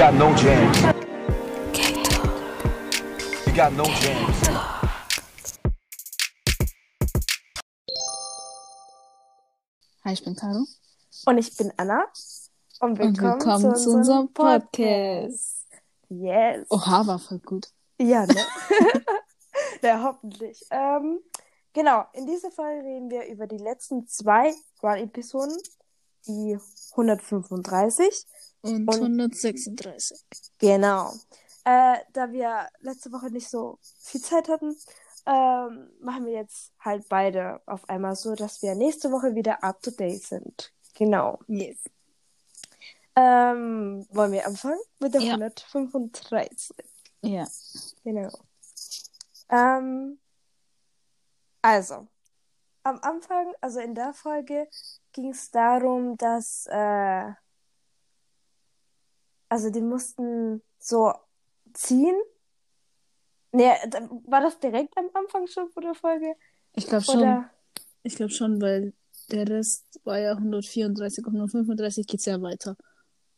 got no jams. You got no jams. Hi, ich bin Caro. Und ich bin Anna. Und willkommen, Und willkommen zu, zu unserem Podcast. Yes. Oha, war voll gut. Ja, ne? ja, hoffentlich. Ähm, genau, in dieser Folge reden wir über die letzten zwei Run-Episoden, die 135. Und, Und- 136. Genau. Äh, da wir letzte Woche nicht so viel Zeit hatten, ähm, machen wir jetzt halt beide auf einmal so, dass wir nächste Woche wieder up to date sind. Genau. Yes. Ähm, wollen wir anfangen mit der Ja. 135? Ja. Genau. Ähm, also, am Anfang, also in der Folge, ging es darum, dass, äh, also die mussten so ziehen. Nee, da- war das direkt am Anfang schon von der Folge? Ich glaube schon. Ich glaube schon, weil der Rest war ja 134 und 135 geht's ja weiter.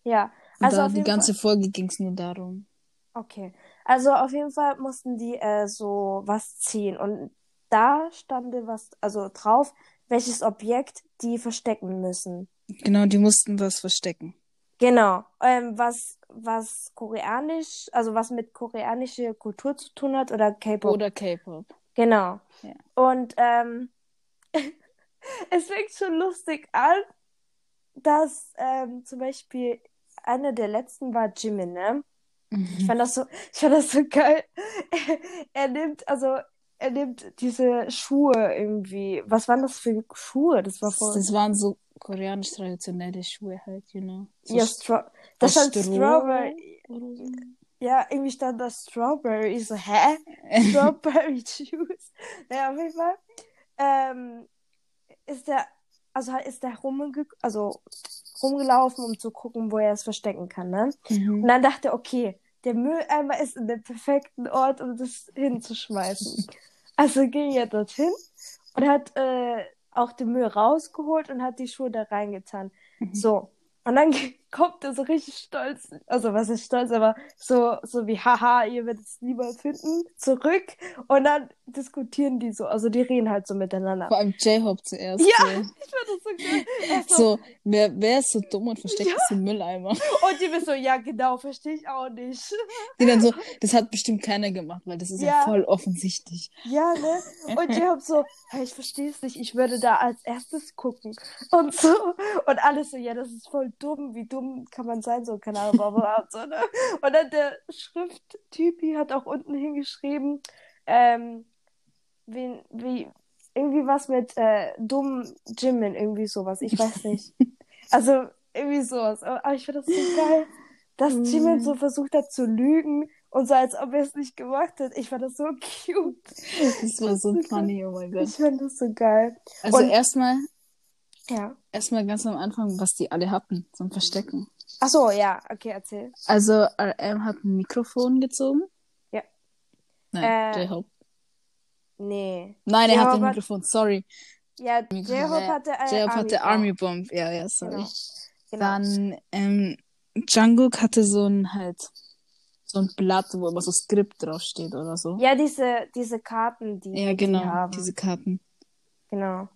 Ja, Und also da auf die ganze Folge ging's nur darum. Okay. Also auf jeden Fall mussten die äh, so was ziehen. Und da stand was, also drauf, welches Objekt die verstecken müssen. Genau, die mussten was verstecken. Genau. Ähm, was, was koreanisch, also was mit koreanischer Kultur zu tun hat oder K-Pop. Oder K-Pop. Genau. Ja. Und ähm, es fängt schon lustig an, dass ähm, zum Beispiel einer der letzten war Jimin, ne? Ich Mhm. fand das so, ich fand das so geil. Er nimmt, also, er nimmt diese Schuhe irgendwie. Was waren das für Schuhe? Das war voll. Das waren so koreanisch traditionelle Schuhe halt, you know. So ja, Stra da aus stand Stroh Strawberry. so. Ja, irgendwie stand da Strawberry. Ich so, hä? Strawberry Juice. Naja, auf jeden Fall. Ähm, ist der, also halt ist der rumge also rumgelaufen, um zu gucken, wo er es verstecken kann, ne? Und Mhm. dann dachte er, okay, der Mülleimer ist in dem perfekten Ort, um das hinzuschmeißen. Also ging er dorthin und hat äh, auch den Müll rausgeholt und hat die Schuhe da reingetan. Mhm. So. Und dann kommt er so richtig stolz, also was ist stolz, aber so, so wie, haha, ihr werdet es niemals finden, zurück. Und dann diskutieren die so, also die reden halt so miteinander. Vor allem J-Hope zuerst. Ja, so. ich fand das so geil. Er so, wer, wer ist so dumm und versteckt Ja. im Mülleimer? Und die bist so, ja, genau, verstehe ich auch nicht. Die dann so, das hat bestimmt keiner gemacht, weil das ist ja, Ja. voll offensichtlich. Ja, ne? Und hab so, hey, ich verstehe es nicht, ich würde da als erstes gucken. Und so. Und alles so, ja, das ist voll dumm. Wie dumm kann man sein? So, keine Ahnung, und so, ne? Und dann der Schrifttypi hat auch unten hingeschrieben, ähm, wie, wie, irgendwie was mit äh, dumm Jimin, irgendwie sowas. Ich weiß nicht. Also, irgendwie sowas. Aber ich finde das so geil, dass Jimin so versucht hat zu lügen und so, als ob er es nicht gemacht hat. Ich fand das so cute. Das war so funny, oh mein Gott. Ich fand das so geil. Also erstmal, Ja. Erstmal ganz am Anfang, was die alle hatten zum Verstecken. Ach so, ja, okay, erzähl. Also RM hat ein Mikrofon gezogen. Ja. Nein, Äh, J-Hope. Nee. Nein, er hatte ein Mikrofon, sorry. Ja, Mikrofon, J-Hope hatte äh, J-Hope hatte Army Army Bomb. Ja, ja, sorry. Genau. Genau. Dann, ähm, Jungkook hatte so ein halt, so ein Blatt, wo immer so Skript draufsteht oder so. Ja, diese, diese Karten, die Ja, genau, die haben. diese Karten. Genau.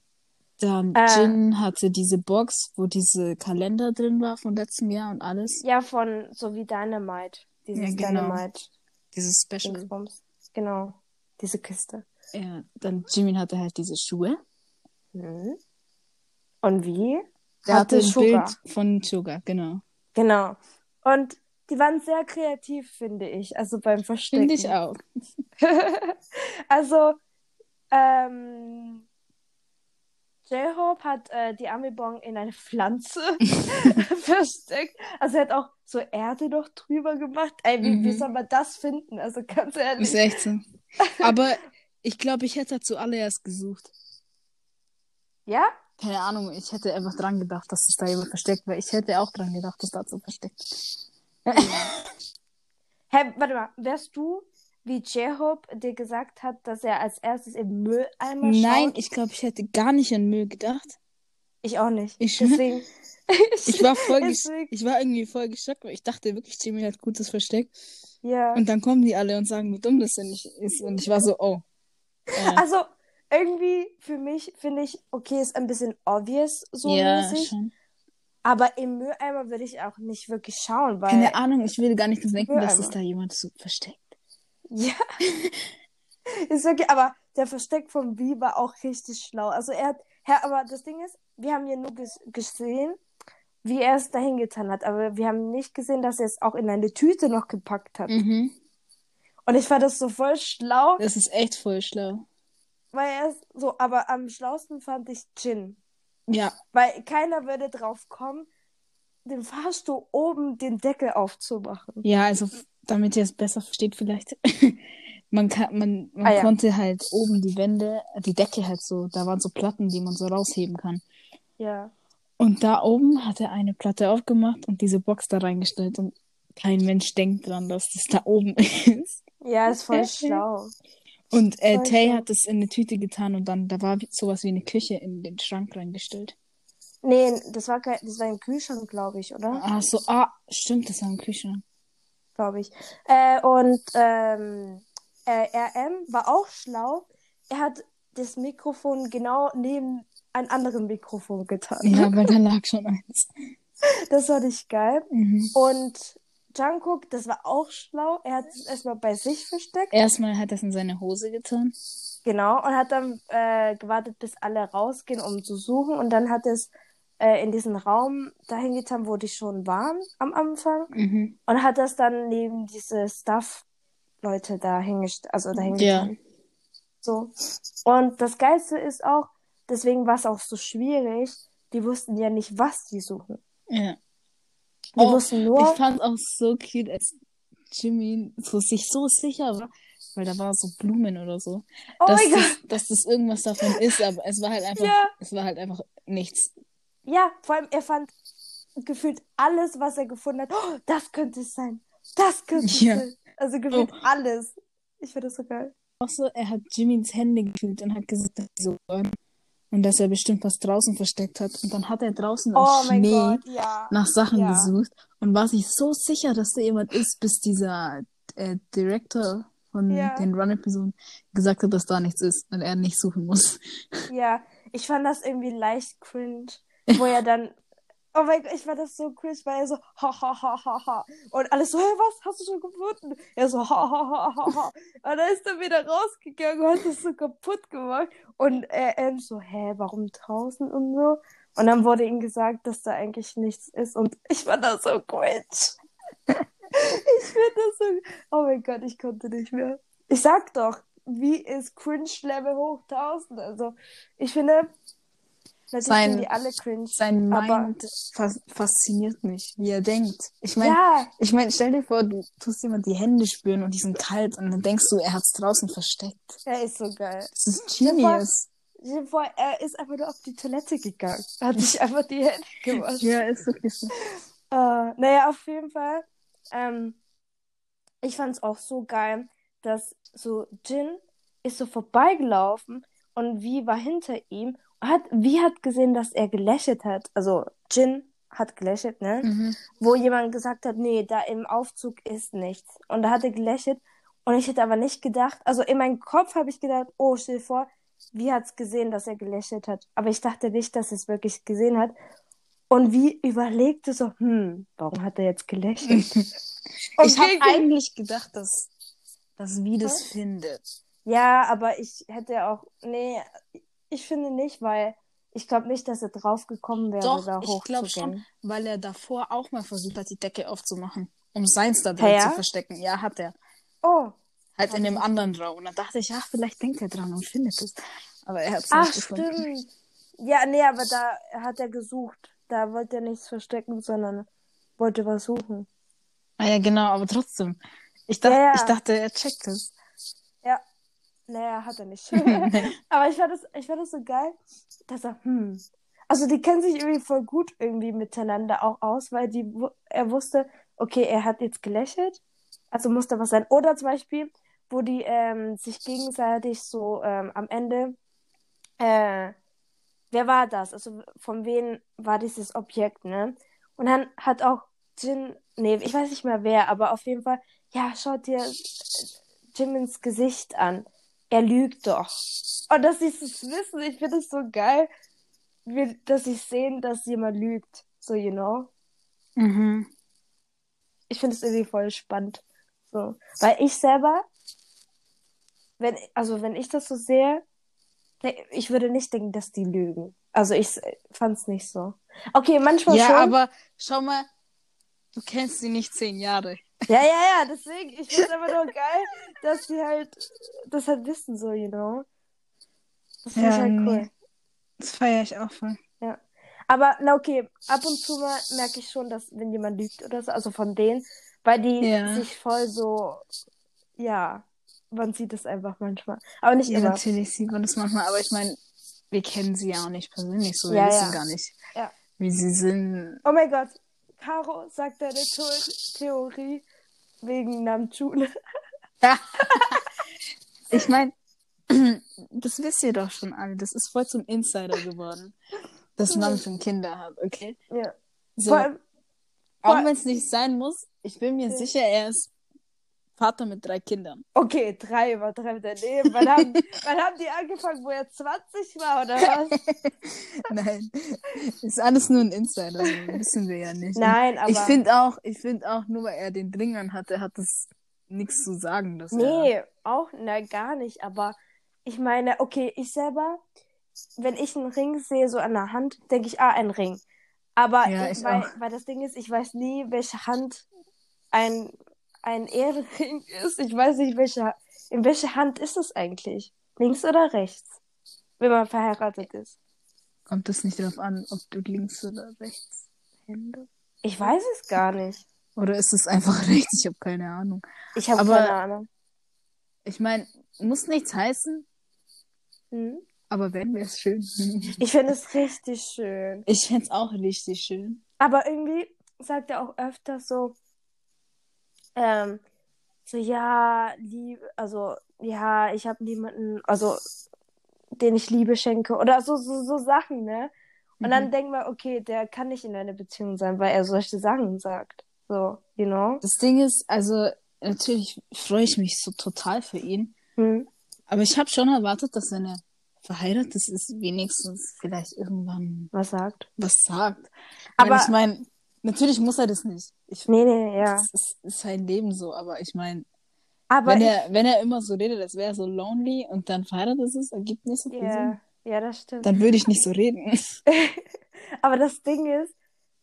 Dann Äh. Jin hatte diese Box, wo diese Kalender drin war von letztem Jahr und alles. Ja, von so wie Dynamite. Dieses Ja, genau. Dynamite. Dieses Special. Dingsbums. Genau. Diese Kiste. Ja, dann Jimin hatte halt diese Schuhe. Mhm. Und wie? Der Hatte hatte ein Sugar. Bild von Sugar, genau. Genau. Und die waren sehr kreativ, finde ich. Also beim Verstecken. Finde ich auch. also, ähm, J-Hope hat äh, die Amibong in eine Pflanze versteckt. Also er hat auch so Erde noch drüber gemacht. Ey, wie, wie Mhm. soll man das finden? Also ganz ehrlich. Ist echt so. Aber ich glaube, ich hätte zuallererst gesucht. Ja? Keine Ahnung, ich hätte einfach dran gedacht, dass es da jemand versteckt wäre. Ich hätte auch dran gedacht, dass da so versteckt. Hä, warte mal, wärst du, wie J-Hope dir gesagt hat, dass er als erstes im Mülleimer Nein, schaut? ich glaube, ich hätte gar nicht an Müll gedacht. Ich auch nicht. Ich- Deswegen. Ich war voll Deswegen- ich war irgendwie voll geschockt, weil ich dachte wirklich, Jimmy hat gutes Versteck. Ja. Und dann kommen die alle und sagen, wie dumm das denn nicht ist. Und ich war so, oh. Äh, Also, irgendwie für mich finde ich, okay, ist ein bisschen obvious so ja, mäßig. schon. Aber im Mülleimer würde ich auch nicht wirklich schauen, weil. Keine Ahnung, ich will gar nicht denken, dass sich da jemand so versteckt. Ja. ist wirklich, aber der Versteck von Wie war auch richtig schlau. Also er hat, ja, aber das Ding ist, wir haben ja nur ges gesehen, wie er es dahin getan hat, aber wir haben nicht gesehen, dass er es auch in eine Tüte noch gepackt hat. Mhm. Und ich fand das so voll schlau, Das ist echt voll schlau. weil er es so, aber am schlausten fand ich Gin. Ja, Weil keiner würde drauf kommen, dem Fahrstuhl oben den Deckel aufzumachen. ja, also damit ihr es besser versteht vielleicht. Man kann, man, man Ah, ja. konnte halt oben die Wände, die Decke halt so, da waren so Platten, die man so rausheben kann. Ja. Und da oben hat er eine Platte aufgemacht und diese Box da reingestellt und kein Mensch denkt dran, dass das da oben ist. Ja, ist voll schlau. Und äh, Tay hat es in eine Tüte getan und dann, da war sowas wie eine Küche in den Schrank reingestellt. Nee, das war kein, das war ein Kühlschrank, glaube ich, oder? Ach so, ah, stimmt, das war ein Kühlschrank. Glaube ich. Äh, und ähm, äh, RM war auch schlau. Er hat das Mikrofon genau neben ein anderes Mikrofon getan. Ja, weil da lag schon eins. Das war nicht geil. Mhm. Und Jungkook, das war auch schlau. Er hat es erstmal bei sich versteckt. Erstmal hat er es in seine Hose getan. Genau. Und hat dann äh, gewartet, bis alle rausgehen, um zu suchen. Und dann hat er es äh, in diesen Raum dahin getan, wo die schon waren am Anfang. Mhm. Und hat das dann neben diese Staff-Leute da hingestellt, also dahin Ja. So. Und das Geilste ist auch, deswegen war es auch so schwierig, die wussten ja nicht, was die suchen. Ja. Die Oh, wussten nur, Ich fand auch so cute, als Jimmy so sich so sicher war, weil da war so Blumen oder so, oh dass, das, dass das irgendwas davon ist, aber es war halt einfach, Ja. es war halt einfach nichts. Ja, vor allem, er fand gefühlt alles, was er gefunden hat. Oh, das könnte es sein. Das könnte es Ja. sein. Also gefühlt Oh. alles. Ich finde das so geil. Auch so, er hat Jimmys Hände gefühlt und hat gesagt, dass so. Und dass er bestimmt was draußen versteckt hat. Und dann hat er draußen im Oh Schnee Gott, ja. nach Sachen Ja. gesucht und war sich so sicher, dass da jemand ist, bis dieser äh, Director von Ja. den Run-Episoden gesagt hat, dass da nichts ist und er nicht suchen muss. Ja, ich fand das irgendwie leicht cringe, wo er dann, oh mein Gott, ich fand das so cringe, weil er so, ha, ha, ha, ha, ha. Und alles so, hey, was, hast du schon gefunden? Er so, ha, ha, ha, ha, ha. Und dann ist er wieder rausgegangen und hat das so kaputt gemacht. Und er ähm, so, hä, warum draußen und so? Und dann wurde ihm gesagt, dass da eigentlich nichts ist. Und ich fand das so cringe. ich finde das so, oh mein Gott, ich konnte nicht mehr. Ich sag doch, wie ist Cringe-Level hoch 1000? Also, ich finde, natürlich Sein- sind die alle cringe. Sein Aber- Mind fas fasziniert mich, wie er denkt. Ich meine, ja, ich mein, stell dir vor, du tust jemand die Hände spüren und die sind kalt und dann denkst du, er hat's draußen versteckt. er ist so geil. Das ist genius. Stell dir vor, er ist einfach nur auf die Toilette gegangen. Hat sich einfach die Hände gewaschen. Ja, ist wirklich so. Äh, naja, auf jeden Fall. Ähm, ich fand es auch so geil, dass so Jin ist so vorbeigelaufen und Vi war hinter ihm hat, Vi hat gesehen, dass er gelächelt hat. Also Jin hat gelächelt, ne? Mhm. Wo jemand gesagt hat, nee, da im Aufzug ist nichts. Und da hat er gelächelt und ich hätte aber nicht gedacht, also in meinem Kopf habe ich gedacht, oh, stell dir vor, wie hat's gesehen, dass er gelächelt hat. Aber ich dachte nicht, dass es wirklich gesehen hat. Und wie überlegte so, hm, warum hat er jetzt gelächelt? Und Ich habe eigentlich gedacht, dass, dass wie das findet. Ja, aber ich hätte auch, nee, ich finde nicht, weil ich glaube nicht, dass er drauf gekommen wäre, Doch, da ich glaube hochzugehen. schon, weil er davor auch mal versucht hat, die Decke aufzumachen, um seins da drin ja? zu verstecken. Ja, hat er. Oh, Halt in dem anderen Raum. Und dann dachte ich, ach, vielleicht denkt er dran und findet es. Aber er hat es ach, nicht gefunden. stimmt. Ja, nee, aber da hat er gesucht. Da wollte er nichts verstecken, sondern wollte was suchen. Ah ja, genau, aber trotzdem. Ich dachte, Ja, ja. ich dachte er checkt es. Ja. Naja, hat er nicht. Aber ich fand, das, ich fand das so geil, dass er, hm. Also die kennen sich irgendwie voll gut irgendwie miteinander auch aus, weil die, er wusste, okay, er hat jetzt gelächelt, also muss da was sein. Oder zum Beispiel, wo die ähm, sich gegenseitig so ähm, am Ende, äh, wer war das? Also von wem war dieses Objekt, ne? Und dann hat auch Jin, nee, ich weiß nicht mehr wer, aber auf jeden Fall, ja, schaut dir Jim ins Gesicht an. Er lügt doch. Und dass sie es wissen, ich finde es so geil, dass sie sehen, dass jemand lügt. So, you know? Mhm. Ich finde es irgendwie voll spannend. So. Weil ich selber, wenn, also wenn ich das so sehe, ne, ich würde nicht denken, dass die lügen. Also ich fand es nicht so. Okay, manchmal Ja, schon. aber schau mal, du kennst sie nicht zehn Jahre. Ja, ja, ja, deswegen, ich finde es einfach nur geil, dass die halt das halt wissen, so, you know. Das finde ich Ja, halt nee. cool. Das feiere ich auch voll. Aber, na okay, ab und zu mal merke ich schon, dass wenn jemand lügt oder so, also von denen, weil die Ja. sich voll so, ja, man sieht es einfach manchmal. Aber nicht Ja, immer. natürlich sieht man das manchmal, aber ich meine, wir kennen sie ja auch nicht persönlich, so wir Ja, wissen ja. gar nicht, Ja. wie sie sind. Oh mein Gott, Caro sagt deine The Theorie wegen Namjoon. Ich meine, das wisst ihr doch schon alle, das ist voll zum Insider geworden, dass schon Kinder hat, okay? Ja. So, Vor allem, auch wenn es nicht sein muss, ich bin mir Ja. sicher, er ist Vater mit drei Kindern. okay, drei übertreibt daneben. Wann haben, wann haben die angefangen, wo er 20 war oder was? Nein, ist alles nur ein Insider, wissen wir ja nicht. Nein, aber. Ich finde auch, ich finde auch, nur weil er den Dringern hatte, hat das nichts zu sagen, dass er. Nee, auch, nein, gar nicht. Aber ich meine, okay, ich selber, wenn ich einen Ring sehe, so an der Hand, denke ich, ah, ein Ring. Aber Ja, ich, ich weil, weil das Ding ist, ich weiß nie, welche Hand ein, ein Ehrenring ist. Ich weiß nicht, welche, in welche Hand ist es eigentlich? Links oder rechts? Wenn man verheiratet ist. Kommt es nicht darauf an, ob du links oder rechts Hände? Ich weiß es gar nicht. Oder ist es einfach rechts? Ich habe keine Ahnung. Ich habe Aber- keine Ahnung. Ich meine, muss nichts heißen, Hm? aber wenn wäre es schön. Ich finde es richtig schön. Ich fände es auch richtig schön. Aber irgendwie sagt er auch öfter so, ähm, so, ja, lieb, also, ja, ich habe niemanden, also, den ich Liebe schenke oder so, so, so Sachen, ne? Und dann Mhm. denkt man, okay, der kann nicht in einer Beziehung sein, weil er solche Sachen sagt. So, you know? Das Ding ist, also natürlich freue ich mich so total für ihn. Hm. Aber ich habe schon erwartet, dass wenn er verheiratet ist, wenigstens vielleicht irgendwann Was sagt? was sagt. Aber- Aber ich meine, natürlich muss er das nicht. Ich, Nee, nee, ja. Das ist, ist sein Leben so, aber ich meine, wenn ich, er, wenn er immer so redet, als wäre er so lonely und dann verheiratet ist, ergibt nicht so viel Sinn. ja, das stimmt. Dann würde ich nicht so reden. Aber das Ding ist,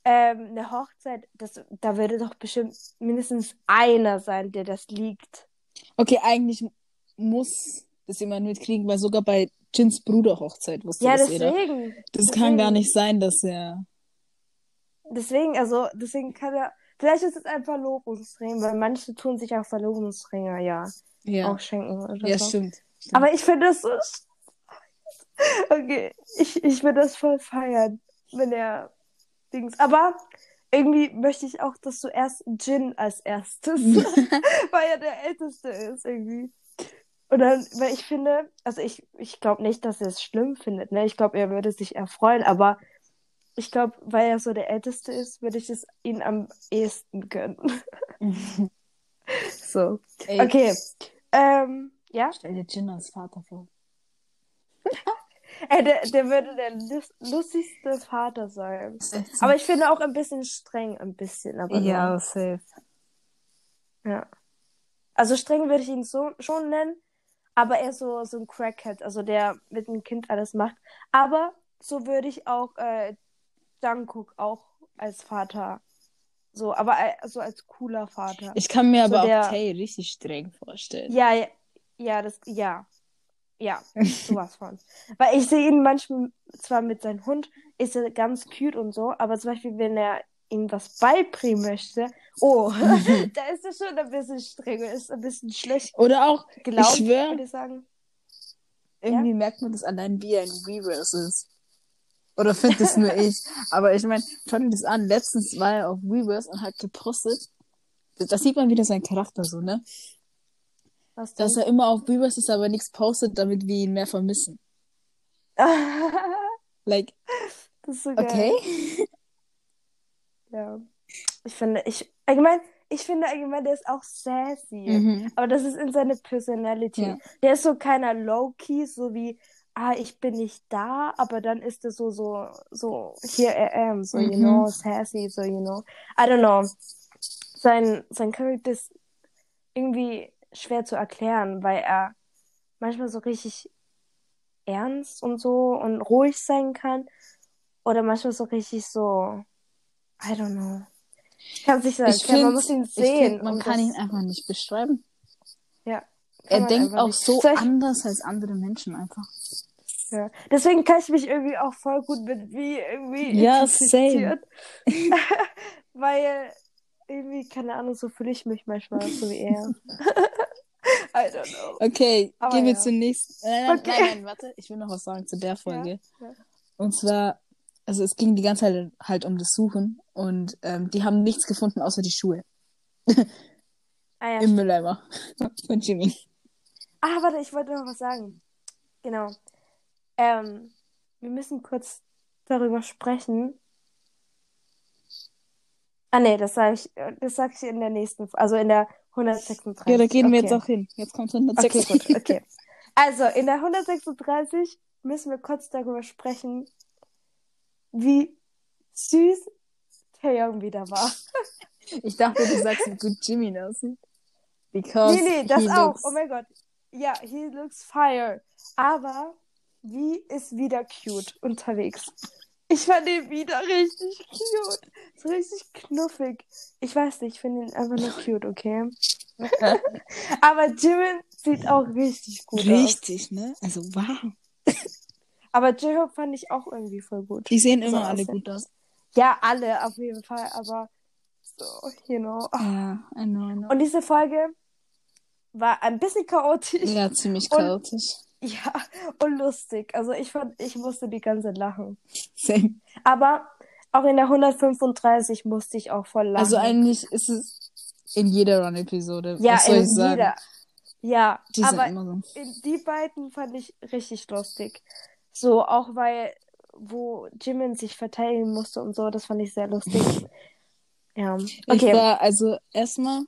ähm, eine Hochzeit, das, da würde doch bestimmt mindestens einer sein, der das liegt. Okay, eigentlich muss das jemand mitkriegen, weil sogar bei Jins Bruder Hochzeit wusste Ja, das jeder. deswegen. Das deswegen, kann gar nicht sein, dass er. Deswegen, also, deswegen kann er. Vielleicht ist es ein Verlobungsring, weil manche tun sich auch Verlobungsringe, ja, Ja, auch schenken oder ja so. stimmt. stimmt. Aber ich finde das so. Okay, ich, ich würde das voll feiern, wenn er Dings. Aber irgendwie möchte ich auch, dass du erst Jin als erstes, weil er der Älteste ist irgendwie. Und dann, weil ich finde, also ich, ich glaube nicht, dass er es schlimm findet, ne? Ich glaube, er würde sich erfreuen, aber ich glaube, weil er so der Älteste ist, würde ich es ihm am ehesten gönnen. so. Ey, Okay. Ähm, ja? Stell dir Jin als Vater vor. Ey, der, der würde der lus- lustigste Vater sein. So. Aber ich finde auch ein bisschen streng, ein bisschen. Aber ja, safe. ja. Also streng würde ich ihn so schon nennen, aber er ist so, so ein Crackhead, also der mit dem Kind alles macht. Aber so würde ich auch äh, Jungkook auch als Vater, so, aber äh, so als cooler Vater. Ich kann mir So aber der- auch Tay richtig streng vorstellen. Ja, ja, ja, das, ja. Ja, sowas von. Weil ich sehe ihn manchmal zwar mit seinem Hund, ist er ganz cute und so, aber zum Beispiel, wenn er ihm was beibringen möchte, oh, da ist er schon ein bisschen strenger, ist ein bisschen schlecht Oder auch, gelaunt, ich schwör, würde ich sagen. irgendwie merkt man das allein, wie er in Weverse ist. Oder findet es nur ich. Aber ich meine, schau dir das an. Letztens war er auf Weverse und hat gepostet. Da sieht man wieder seinen Charakter so, ne? Was denn? Dass er immer auf Weverse ist, aber nichts postet, damit wir ihn mehr vermissen. Like, Das ist so geil. okay. Ja. Ich finde, ich, allgemein, ich finde allgemein, der ist auch sassy. Mhm. Aber das ist in seine Personality. Ja. Der ist so keiner low-key, so wie, ah, ich bin nicht da, aber dann ist er so, so, so, here I am, so, you Mhm. know, sassy, so, you know. I don't know. Sein, sein Charakter ist irgendwie schwer zu erklären, weil er manchmal so richtig ernst und so und ruhig sein kann. Oder manchmal so richtig so, I don't know. Ich kann es nicht so Ich erklären, man muss ihn sehen. find, man kann das- ihn einfach nicht beschreiben. Ja, Er man denkt auch nicht. so Soll ich- anders als andere Menschen einfach. Ja. Deswegen kann ich mich irgendwie auch voll gut mit wie irgendwie Ja, identifizieren. Weil irgendwie, keine Ahnung, so fühle ich mich manchmal, so wie er. I don't know. Okay, Aber gehen wir ja. zur nächsten. Nein, nein, Okay. nein, nein, warte. Ich will noch was sagen zu der Folge. ja. Und zwar, also es ging die ganze Zeit halt um das Suchen und ähm, die haben nichts gefunden außer die Schuhe Ah, ja, im Mülleimer von Jimmy. Ah, warte, ich wollte noch was sagen. Genau. Ähm, wir müssen kurz darüber sprechen. Ah, nee, das sage ich, das sag ich in der nächsten, also in der 136. Ja, da gehen wir Okay. jetzt auch hin. Jetzt kommt Okay, 106. gut, okay. Also, in der 136 müssen wir kurz darüber sprechen, wie süß Taeyong wieder war. Ich dachte, du sagst, wie gut Jimmy aussieht. Because Nee, nee, das auch. Oh mein Gott. Ja, he looks fire. Aber wie ist wieder cute unterwegs? Ich fand ihn wieder richtig cute. So richtig knuffig. Ich weiß nicht, ich finde ihn einfach nur cute, okay? Aber Jimin sieht auch richtig gut aus. Richtig, ne? Also, wow. Aber J-Hope fand ich auch irgendwie voll gut. Die sehen So immer alle aussehen. gut aus. Ja, alle auf jeden Fall, aber so, you know. Ja, I know, I know. Und diese Folge war ein bisschen chaotisch. ja, ziemlich Und- chaotisch. Ja, und lustig. Also ich fand, ich musste die ganze Zeit lachen. Same. Aber auch in der 135 musste ich auch voll lachen. Also eigentlich ist es in jeder Run-Episode. ja, Was soll in ich sagen? jeder. Ja, Die aber so. in die beiden fand ich richtig lustig. So, auch weil, wo Jimin sich verteidigen musste und so, das fand ich sehr lustig. Ja, Ich okay. war, also erstmal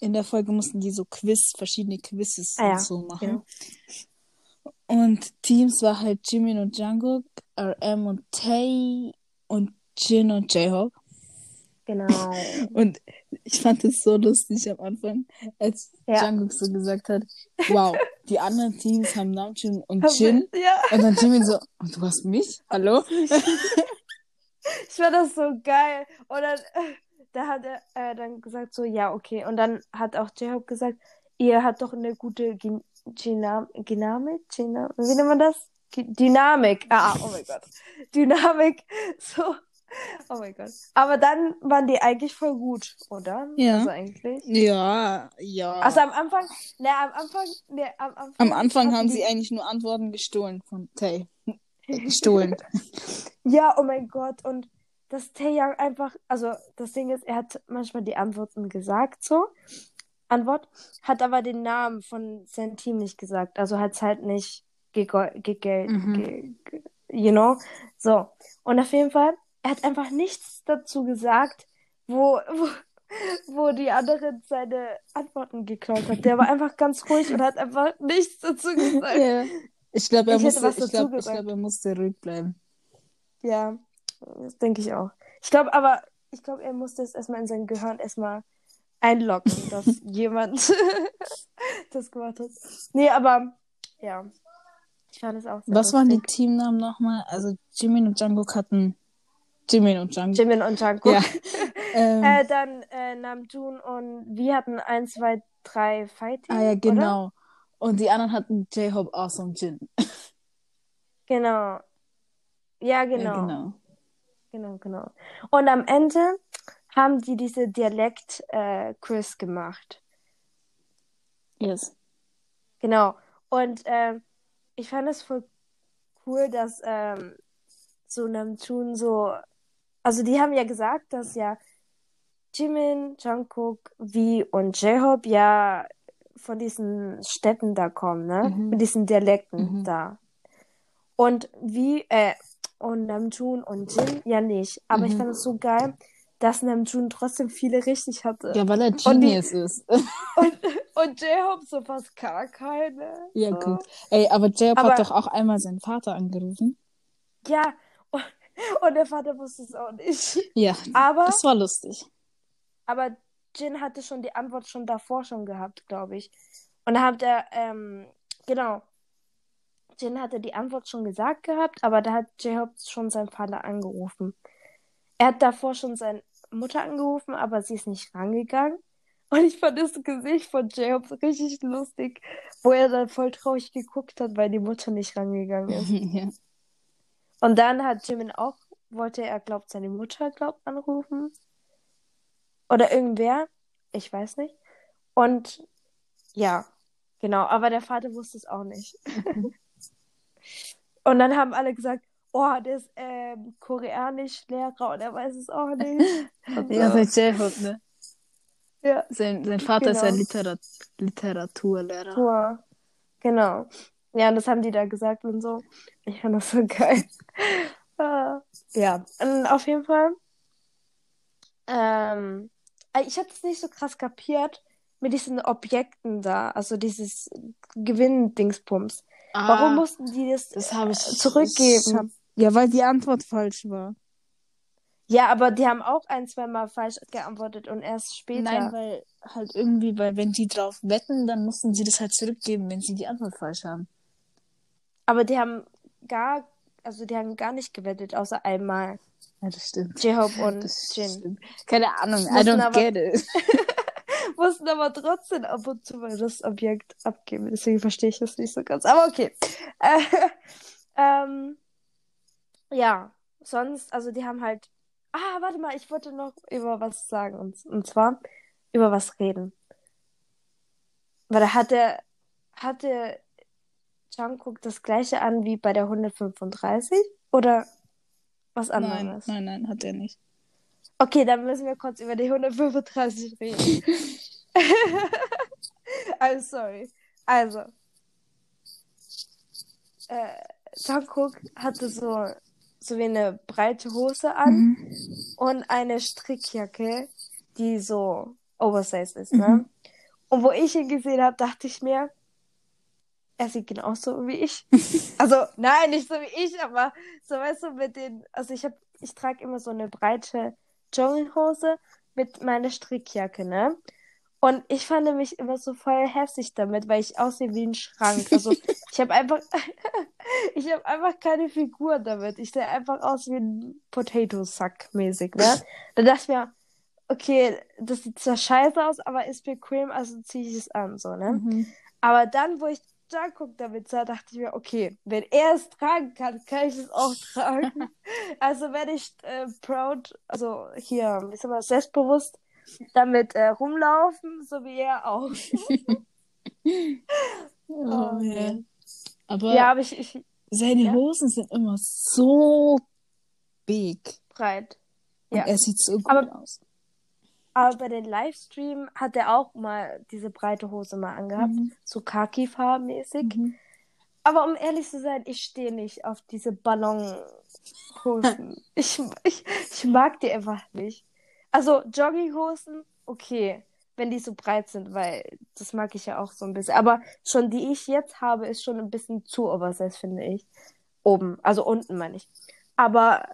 in der Folge mussten die so Quiz, verschiedene Quizzes Ah ja, und so machen. genau. Und Teams war halt Jimin und Jungkook, RM und Tay und Jin und J-Hope. Genau. Und ich fand es so lustig am Anfang, als Ja. Jungkook so gesagt hat, wow, die anderen Teams haben Namjoon und Jin. Ja, Und dann Jimin so, und du hast mich? Hallo? ich fand das so geil. Und dann, da hat er äh, dann gesagt so, ja, okay. Und dann hat auch J-Hope gesagt, ihr habt doch eine gute Gen Genam Dynamik? Genam Wie nennt man das? G Dynamik. Ah, oh mein Gott. Dynamik. So. Oh mein Gott. Aber dann waren die eigentlich voll gut, oder? Ja. Also eigentlich. Ja, ja. Also am Anfang, ne, am Anfang, ne, am Anfang. Am Anfang haben die- sie eigentlich nur Antworten gestohlen von Tay. Gestohlen. Ja, oh mein Gott. Und dass Taeyang einfach, also das Ding ist, er hat manchmal die Antworten gesagt, so. Antwort, hat aber den Namen von seinem Team nicht gesagt. Also hat es halt nicht gegelt, ge Mhm. ge ge you know. So. Und auf jeden Fall, er hat einfach nichts dazu gesagt, wo, wo, wo die anderen seine Antworten geklaut hat. Der war einfach ganz ruhig und hat einfach nichts dazu gesagt. ja. Ich glaube, er, Ich musste, ich glaub, ich glaub, er musste ruhig bleiben. Ja, das denke ich auch. Ich glaube aber, ich glaube, er musste es erstmal in sein Gehirn erstmal einloggen, dass jemand das gemacht hat. Nee, aber ja. Ich fand es auch sehr Was waren die lustig. Teamnamen nochmal? Also Jimin und Jungkook hatten Jimin und Jungkook. Jimin und Jungkook. Ja. Ähm, Äh, dann äh, Namjoon und wir hatten 1, 2, 3 Fighting. ah ja, Oder? genau. Und die anderen hatten J-Hope, Awesome, Jin. Genau. Ja, genau. Ja, genau. Genau, genau. Und am Ende haben die diese Dialekt-Quiz gemacht. Yes. Genau. Und ähm, ich fand es voll cool, dass ähm, so Namjoon so, also die haben ja gesagt, dass ja Jimin, Jungkook, V und J-Hope ja von diesen Städten da kommen, ne? Mhm. Mit diesen Dialekten Mhm. da. Und wie, äh, und Namjoon und Jin ja nicht. Aber ich Mhm. fand es so geil, dass Namjoon trotzdem viele richtig hatte. Ja, weil er die- Genius ist. Und, und J-Hope so fast gar keine. ja, so. gut. Ey, aber J-Hope hat doch auch einmal seinen Vater angerufen. Ja, und, und der Vater wusste es auch nicht. Ja, Aber, das war lustig. aber Jin hatte schon die Antwort schon davor schon gehabt, glaube ich. Und da hat er, ähm, genau. Jin hatte die Antwort schon gesagt gehabt, aber da hat J-Hope schon seinen Vater angerufen. Er hat davor schon seine Mutter angerufen, aber sie ist nicht rangegangen. Und ich fand das Gesicht von J-Hope so richtig lustig, wo er dann voll traurig geguckt hat, weil die Mutter nicht rangegangen ist. ja. Und dann hat Jimin auch, wollte er, glaubt, seine Mutter, glaubt, anrufen. Oder irgendwer. Ich weiß nicht. Und ja, genau. Aber der Vater wusste es auch nicht. und dann haben alle gesagt, oh, der ist ähm, Koreanisch-Lehrer und er weiß es auch nicht. Und Ja, so. sein J-Hope, ne? ja. Sein, sein Vater ist ja Genau. Literat Literaturlehrer. Tour. Genau. Ja, und das haben die da gesagt und so. Ich fand das so geil. Ah, ja, und auf jeden Fall. Ähm, äh, ich habe das nicht so krass kapiert mit diesen Objekten da, also dieses Gewinn-Dingsbums. Warum Ah, mussten die das, das ich zurückgeben? Ich hab, ja, weil die Antwort falsch war. Ja, aber die haben auch ein, zweimal falsch geantwortet und erst später. Nein, weil halt irgendwie, weil wenn die drauf wetten, dann mussten sie das halt zurückgeben, wenn sie die Antwort falsch haben. Aber die haben gar, also die haben gar nicht gewettet, außer einmal. Ja, das stimmt. J-Hope und Das Jin. stimmt. Keine Ahnung, I don't aber- get it. mussten aber trotzdem ab und zu mal das Objekt abgeben. Deswegen verstehe ich das nicht so ganz. Aber okay. Äh, ähm, ja, sonst, also die haben halt. Ah, warte mal, ich wollte noch über was sagen. Und, und zwar über was reden. Weil da hatte, hatte Jungkook das gleiche an wie bei der 135? Oder was Nein, anderes? nein, nein, hat er nicht. Okay, dann müssen wir kurz über die 135 reden. I'm sorry. Also, äh, Jungkook hatte so, so wie eine breite Hose an Mhm. und eine Strickjacke, die so oversized ist, Mhm. ne? Und wo ich ihn gesehen habe, dachte ich mir, er sieht genauso wie ich. Also, nein, nicht so wie ich, aber so, weißt du, mit den, also ich habe, ich trage immer so eine breite Jogginghose mit meiner Strickjacke, ne? Und ich fand mich immer so voll hässlich damit, weil ich aussehe wie ein Schrank. Also ich habe einfach, ich habe einfach keine Figur damit. Ich sehe einfach aus wie ein Potato-Sack mäßig, ne? Da dachte ich mir, okay, das sieht zwar scheiße aus, aber ist bequem, also ziehe ich es an, so, ne? Mhm. Aber dann, wo ich Jungkook damit sah, dachte ich mir, okay, wenn er es tragen kann, kann ich es auch tragen. also werde ich äh, proud, also hier, wie soll man selbstbewusst damit äh, rumlaufen, so wie er auch. Oh, nee. ja. Aber Ja, aber ich, ich seine ja. Hosen sind immer so big. breit. Und Ja. er sieht so gut Aber- aus. Aber bei den Livestream hat er auch mal diese breite Hose mal angehabt, Mhm. so Khaki-farbenmäßig. Mhm. Aber um ehrlich zu sein, ich stehe nicht auf diese Ballonhosen. ich, ich, ich mag die einfach nicht. Also Jogginghosen, okay, wenn die so breit sind, weil das mag ich ja auch so ein bisschen. Aber schon die ich jetzt habe, ist schon ein bisschen zu oversized, finde ich. Oben, also unten meine ich. Aber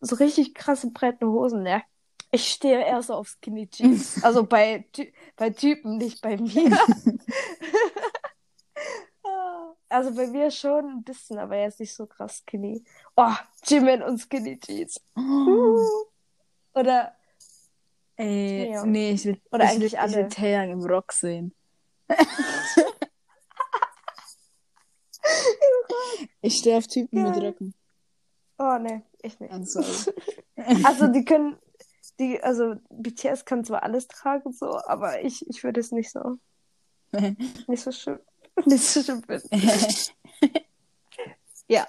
so richtig krasse breite Hosen, ne? Ich stehe eher so auf Skinny Jeans. Also bei, Ty bei Typen, nicht bei mir. Also bei mir schon ein bisschen, aber jetzt nicht so krass skinny. Oh, Jimin und Skinny Jeans. Oh. Oder Ey, Ja. nee, ich will, Oder ich eigentlich will, ich will alle. Taeyang im Rock sehen. ich stehe auf Typen mit Geil. Röcken. Oh ne, ich nicht. I'm sorry. Also die können, die, also BTS kann zwar alles tragen so, aber ich, ich würde es nicht so, nicht so schön, nicht so schön finden. Ja,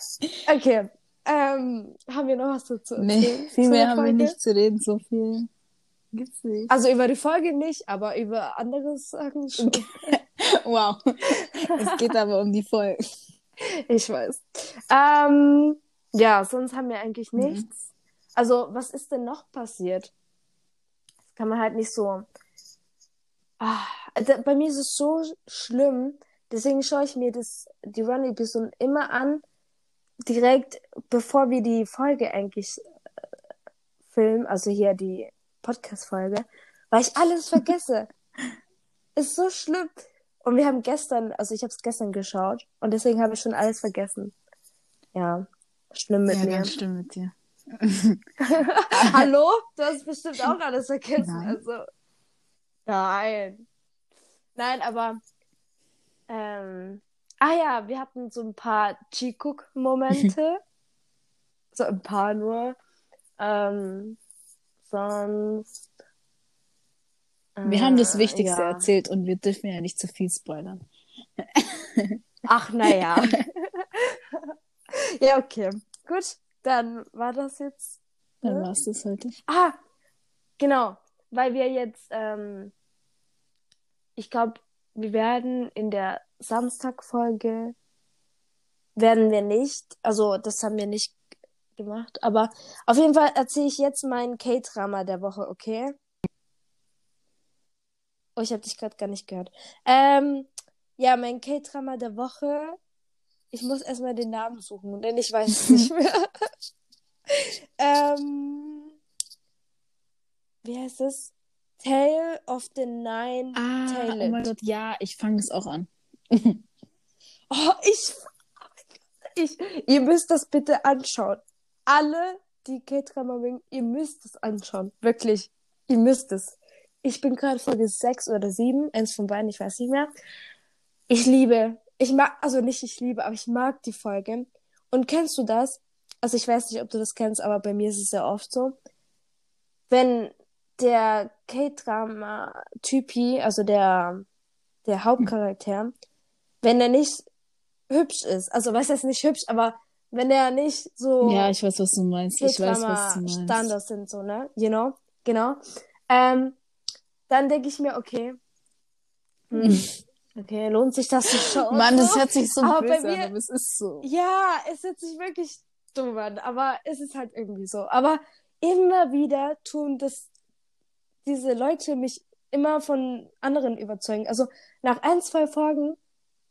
okay. Ähm, haben wir noch was dazu nee, viel mehr haben wir nicht zu reden, so viel gibt's nicht. Also über die Folge nicht, aber über andere Sachen schon. Wow. es geht aber um die Folge. Ich weiß. Ähm, ja, sonst haben wir eigentlich Mhm. nichts. Also, was ist denn noch passiert? Das kann man halt nicht so. Ah, da, bei mir ist es so schlimm. Deswegen schaue ich mir das, die Run-Episoden immer an, direkt bevor wir die Folge eigentlich äh, filmen, also hier die Podcast-Folge, weil ich alles vergesse. ist so schlimm. Und wir haben gestern, also ich habe es gestern geschaut und deswegen habe ich schon alles vergessen. Ja, schlimm mit ja, mir. ganz schlimm mit dir. Hallo? Du hast bestimmt auch alles vergessen. Nein. Also. Nein. Nein, aber. Ähm, ah ja, wir hatten so ein paar Chikuk-Momente. so ein paar nur. Ähm, sonst. Wir haben das äh, Wichtigste ja. erzählt und wir dürfen ja nicht zu viel spoilern. Ach, naja. ja, okay. Gut, dann war das jetzt. Dann Ja. war es das heute. Ah, genau, weil wir jetzt, ähm, ich glaube, wir werden in der Samstagfolge, werden wir nicht, also das haben wir nicht gemacht, aber auf jeden Fall erzähle ich jetzt meinen K-Drama der Woche, okay? Oh, ich habe dich gerade gar nicht gehört. Ähm, ja, mein K-Drama der Woche. Ich muss erstmal den Namen suchen, denn ich weiß es nicht mehr. ähm, wie heißt es? Tale of the Nine Ah, Tailed. oh mein Gott, ja, ich fange es auch an. Oh, ich, ich, ihr müsst das bitte anschauen. Alle, die K-Drama mögen, ihr müsst es anschauen. Wirklich. Ihr müsst es. Ich bin gerade Folge 6 oder 7, eins von beiden, ich weiß nicht mehr. Ich liebe, ich mag, also nicht ich liebe, aber ich mag die Folge. Und kennst du das? Also ich weiß nicht, ob du das kennst, aber bei mir ist es sehr oft so. Wenn der K-Drama-Typi, also der, der Hauptcharakter, wenn er nicht hübsch ist, also was heißt nicht hübsch, aber wenn er nicht so Ja, ich weiß, was du meinst. Ich weiß, was du meinst. Standards sind, so, ne? You know? Genau. Ähm, dann denke ich mir, okay. Hm, okay, lohnt sich das zu schauen? Mann, das hört sich so Aber bei böse mir- an, aber es ist so. Ja, es hört sich wirklich dumm an, aber es ist halt irgendwie so. Aber immer wieder tun das diese Leute mich immer von anderen überzeugen. Also nach ein, zwei Folgen,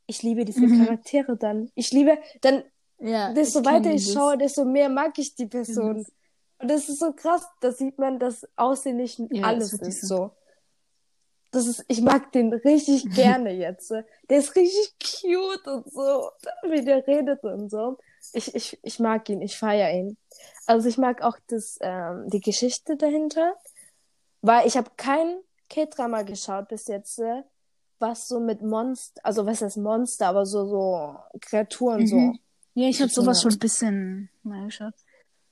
ich liebe diese Mhm. Charaktere dann. Ich liebe, dann, Ja, desto weiter ich das. schaue, desto mehr mag ich die Person. das. Und das ist so krass, da sieht man, dass Aussehen nicht Ja, alles ist so. so. Das ist, ich mag den richtig gerne jetzt. Der ist richtig cute und so, wie der redet und so. Ich, ich, ich mag ihn, ich feiere ihn. Also ich mag auch das, ähm, die Geschichte dahinter, weil ich habe kein K-Drama geschaut bis jetzt, was so mit Monster, also was heißt Monster, aber so, so Kreaturen so. Ja, ich habe sowas schon ein bisschen mal geschaut.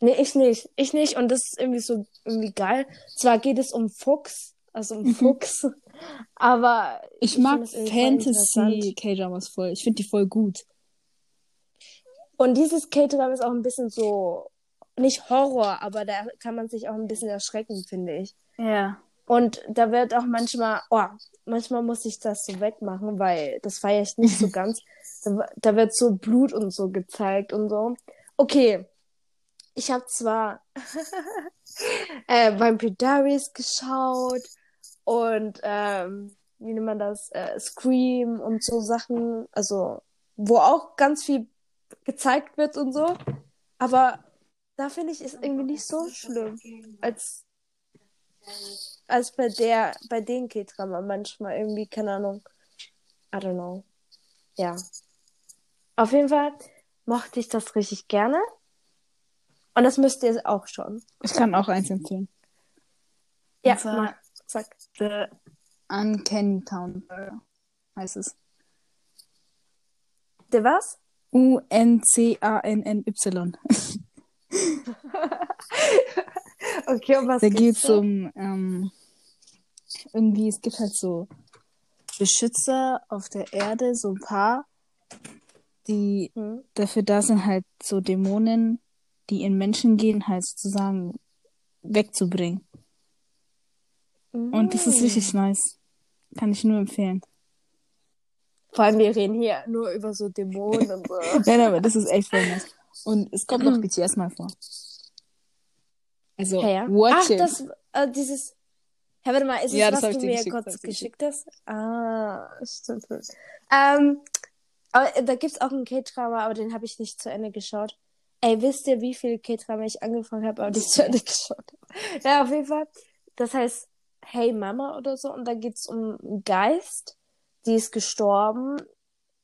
Nee, ich nicht. Ich nicht. Und das ist irgendwie so irgendwie geil. Zwar geht es um Fuchs, also um Mhm. Fuchs, aber Ich, find mag. Fantasy K-Dramas voll. Ich finde die voll gut. Und dieses K-Drama ist auch ein bisschen so, nicht Horror, aber da kann man sich auch ein bisschen erschrecken, finde ich. Ja. Und da wird auch manchmal, oh, manchmal muss ich das so wegmachen, weil das feiere ich nicht so ganz. Da, da wird so Blut und so gezeigt und so. Okay, ich habe zwar äh, Vampire Diaries geschaut und ähm, wie nennt man das, äh, Scream und so Sachen, also wo auch ganz viel gezeigt wird und so. Aber da finde ich es irgendwie nicht so schlimm, als als bei der, bei den K-Drama manchmal irgendwie, keine Ahnung. I don't know. Ja. Auf jeden Fall mochte ich das richtig gerne. Und das müsst ihr auch schon. Ich kann auch eins empfehlen. Ja, mach. Sag. The Uncanny Town Burger heißt es. Der was? U-N-C-A-N-N-Y. Okay, und was Da geht's so? um, ähm, irgendwie, es gibt halt so Beschützer auf der Erde, so ein paar, die Hm? dafür da sind, halt so Dämonen, die in Menschen gehen, halt sozusagen wegzubringen. Und das ist Mm. richtig nice. Kann ich nur empfehlen. Vor allem, wir reden hier nur über so Dämonen und so. Nein, aber das ist echt voll nice. Und es kommt noch BTS mal vor. Also, Hey, ja? watch Ach, it. das, äh, dieses. Hä, warte mal, ist es, Ja, das was du mir geschickt, kurz geschickt hast? Ah, stimmt. Ähm, aber äh, da gibt's auch einen K-Drama, aber den habe ich nicht zu Ende geschaut. Ey, wisst ihr, wie viele K-Drama ich angefangen habe, aber nicht zu Ende geschaut habe? Ja, auf jeden Fall. Das heißt Hey Mama oder so. Und da geht's um einen Geist, die ist gestorben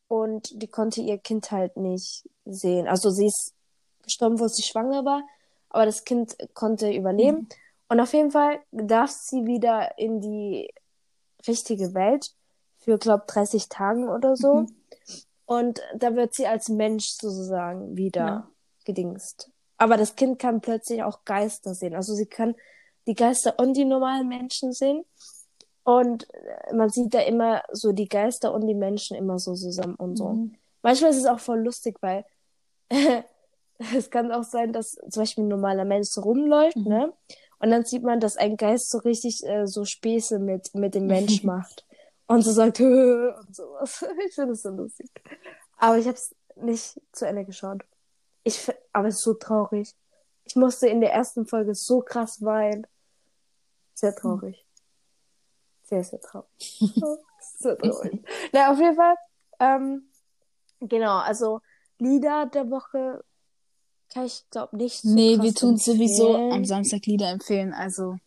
und die konnte ihr Kind halt nicht sehen. Also sie ist gestorben, wo sie schwanger war, aber das Kind konnte überleben. Und auf jeden Fall darf sie wieder in die richtige Welt für, glaub, 30 Tagen oder so. Mhm. Und da wird sie als Mensch sozusagen wieder Ja. gedingst. Aber das Kind kann plötzlich auch Geister sehen. Also sie kann die Geister und die normalen Menschen sehen. Und äh, man sieht da immer so die Geister und die Menschen immer so zusammen und so. Mhm. Manchmal ist es auch voll lustig, weil es kann auch sein, dass zum Beispiel ein normaler Mensch so rumläuft, Mhm. ne? Und dann sieht man, dass ein Geist so richtig äh, so Späße mit, mit dem Mensch macht. Und so sagt, "Hö", und sowas. Ich finde es so lustig. Aber ich habe es nicht zu Ende geschaut. Ich, aber es ist so traurig. Ich musste in der ersten Folge so krass weinen. Sehr traurig. Sehr, sehr traurig. sehr traurig. Na, auf jeden Fall. Ähm, genau, also Lieder der Woche kann ich glaube nicht so Nee, wir tun sowieso am Samstag Lieder empfehlen, also.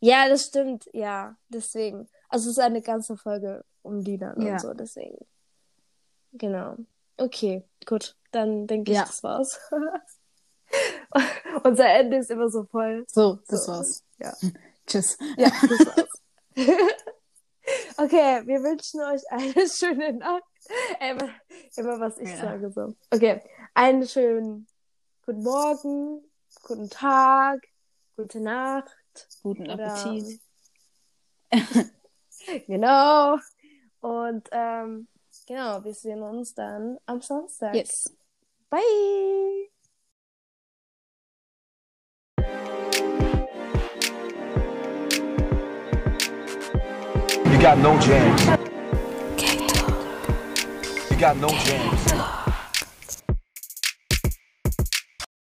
Ja, das stimmt, ja, deswegen. Also es ist eine ganze Folge um Lieder Ja. und so, deswegen. Genau. Okay, gut. Dann denke ich, Ja. das war's. Unser Ende ist immer so voll. So, das So. war's. Ja. Tschüss. Ja, das war's. okay, wir wünschen euch eine schöne Nacht. Immer, immer was ich Ja. sage so. Okay, einen schönen guten Morgen, guten Tag, gute Nacht. Guten Oder- Appetit. Genau. Und ähm, genau, wir sehen uns dann am Samstag. Yes. Bye. You got no jams. You got no jams.